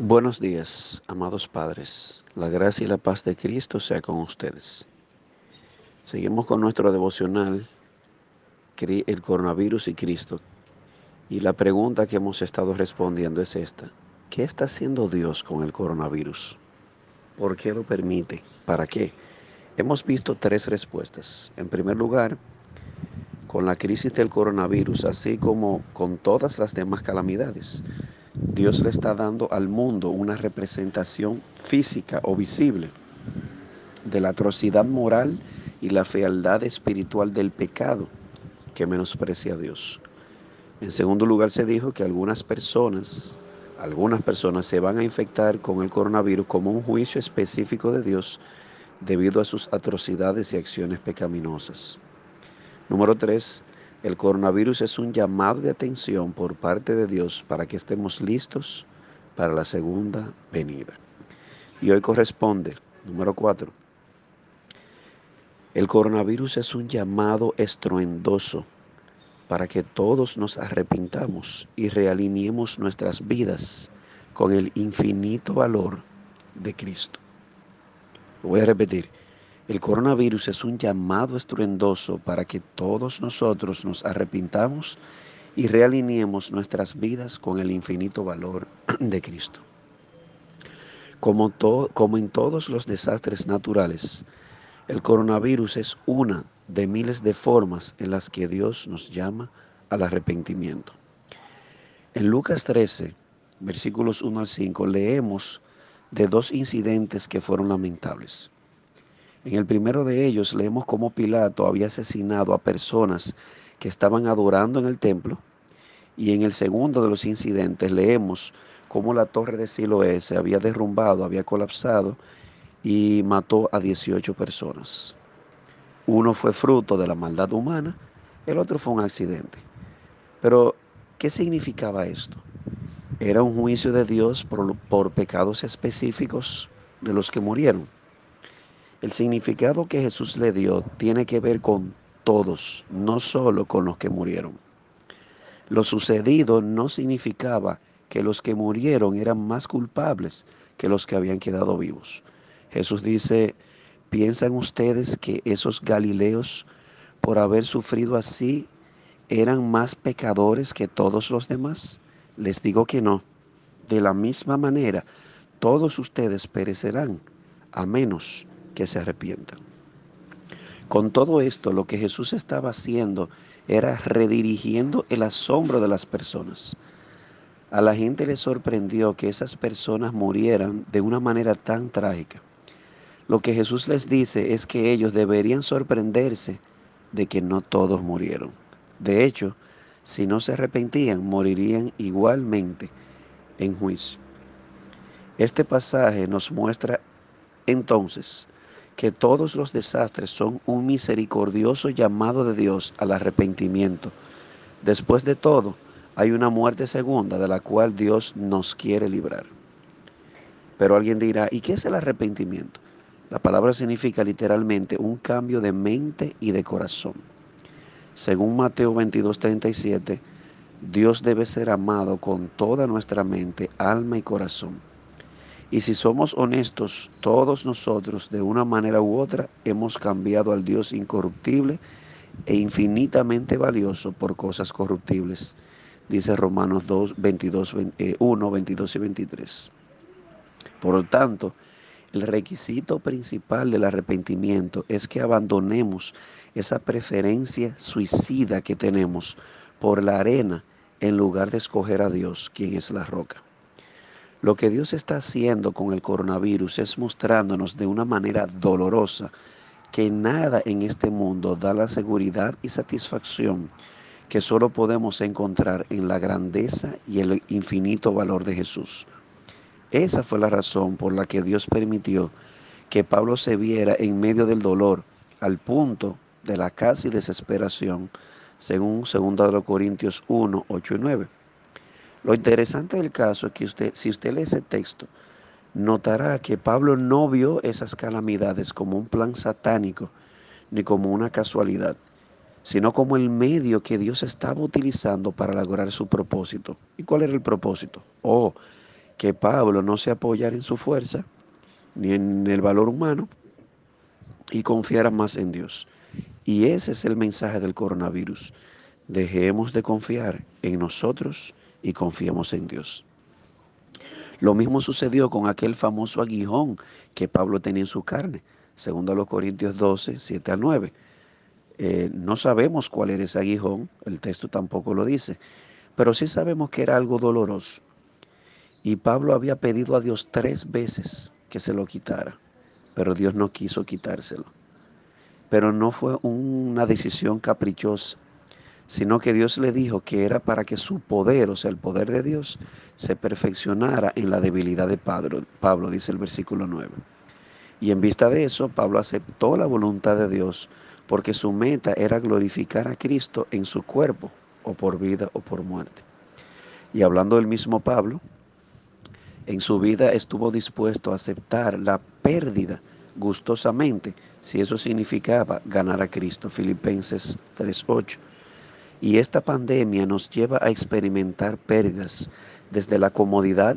Buenos días, amados padres. La gracia y la paz de Cristo sea con ustedes. Seguimos con nuestro devocional, el coronavirus y Cristo. Y la pregunta que hemos estado respondiendo es esta. ¿Qué está haciendo Dios con el coronavirus? ¿Por qué lo permite? ¿Para qué? Hemos visto tres respuestas. En primer lugar, con la crisis del coronavirus, así como con todas las demás calamidades. Dios le está dando al mundo una representación física o visible de la atrocidad moral y la fealdad espiritual del pecado que menosprecia a Dios. En segundo lugar se dijo que algunas personas, algunas personas se van a infectar con el coronavirus como un juicio específico de Dios debido a sus atrocidades y acciones pecaminosas. Número tres, el coronavirus es un llamado de atención por parte de Dios para que estemos listos para la segunda venida. Y hoy corresponde, número cuatro, el coronavirus es un llamado estruendoso para que todos nos arrepintamos y realineemos nuestras vidas con el infinito valor de Cristo. voy a repetir. El coronavirus es un llamado estruendoso para que todos nosotros nos arrepintamos y realineemos nuestras vidas con el infinito valor de Cristo. Como, como en todos los desastres naturales, el coronavirus es una de miles de formas en las que Dios nos llama al arrepentimiento. En Lucas 13, versículos 1 al 5, leemos de dos incidentes que fueron lamentables. En el primero de ellos leemos cómo Pilato había asesinado a personas que estaban adorando en el templo. Y en el segundo de los incidentes leemos cómo la torre de Siloé se había derrumbado, había colapsado y mató a 18 personas. Uno fue fruto de la maldad humana, el otro fue un accidente. Pero, ¿qué significaba esto? ¿Era un juicio de Dios por, por pecados específicos de los que murieron? El significado que Jesús le dio tiene que ver con todos, no solo con los que murieron. Lo sucedido no significaba que los que murieron eran más culpables que los que habían quedado vivos. Jesús dice, ¿piensan ustedes que esos galileos, por haber sufrido así, eran más pecadores que todos los demás? Les digo que no. De la misma manera, todos ustedes perecerán, a menos que se arrepientan. Con todo esto, lo que Jesús estaba haciendo era redirigiendo el asombro de las personas. A la gente le sorprendió que esas personas murieran de una manera tan trágica. Lo que Jesús les dice es que ellos deberían sorprenderse de que no todos murieron. De hecho, si no se arrepentían, morirían igualmente en juicio. Este pasaje nos muestra entonces que todos los desastres son un misericordioso llamado de Dios al arrepentimiento. Después de todo, hay una muerte segunda de la cual Dios nos quiere librar. Pero alguien dirá, ¿y qué es el arrepentimiento? La palabra significa literalmente un cambio de mente y de corazón. Según Mateo 22:37, Dios debe ser amado con toda nuestra mente, alma y corazón. Y si somos honestos, todos nosotros, de una manera u otra, hemos cambiado al Dios incorruptible e infinitamente valioso por cosas corruptibles, dice Romanos 2, 22, 1, 22 y 23. Por lo tanto, el requisito principal del arrepentimiento es que abandonemos esa preferencia suicida que tenemos por la arena en lugar de escoger a Dios, quien es la roca. Lo que Dios está haciendo con el coronavirus es mostrándonos de una manera dolorosa que nada en este mundo da la seguridad y satisfacción que solo podemos encontrar en la grandeza y el infinito valor de Jesús. Esa fue la razón por la que Dios permitió que Pablo se viera en medio del dolor al punto de la casi desesperación, según 2 Corintios 1, 8 y 9. Lo interesante del caso es que usted, si usted lee ese texto, notará que Pablo no vio esas calamidades como un plan satánico ni como una casualidad, sino como el medio que Dios estaba utilizando para lograr su propósito. ¿Y cuál era el propósito? Oh, que Pablo no se apoyara en su fuerza ni en el valor humano y confiara más en Dios. Y ese es el mensaje del coronavirus. Dejemos de confiar en nosotros y confiemos en Dios. Lo mismo sucedió con aquel famoso aguijón que Pablo tenía en su carne, segundo a los Corintios 12, 7 al 9. Eh, no sabemos cuál era ese aguijón, el texto tampoco lo dice, pero sí sabemos que era algo doloroso. Y Pablo había pedido a Dios tres veces que se lo quitara, pero Dios no quiso quitárselo. Pero no fue una decisión caprichosa, sino que Dios le dijo que era para que su poder, o sea, el poder de Dios, se perfeccionara en la debilidad de Pablo, Pablo dice el versículo 9. Y en vista de eso, Pablo aceptó la voluntad de Dios porque su meta era glorificar a Cristo en su cuerpo, o por vida o por muerte. Y hablando del mismo Pablo, en su vida estuvo dispuesto a aceptar la pérdida gustosamente, si eso significaba ganar a Cristo. Filipenses 3:8. Y esta pandemia nos lleva a experimentar pérdidas desde la comodidad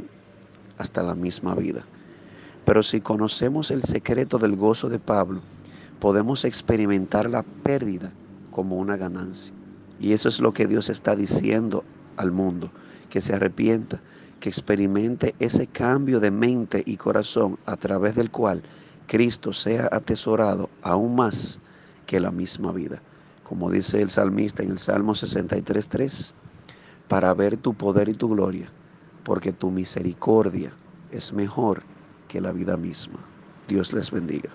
hasta la misma vida. Pero si conocemos el secreto del gozo de Pablo, podemos experimentar la pérdida como una ganancia. Y eso es lo que Dios está diciendo al mundo, que se arrepienta, que experimente ese cambio de mente y corazón a través del cual Cristo sea atesorado aún más que la misma vida. Como dice el salmista en el Salmo 63.3, para ver tu poder y tu gloria, porque tu misericordia es mejor que la vida misma. Dios les bendiga.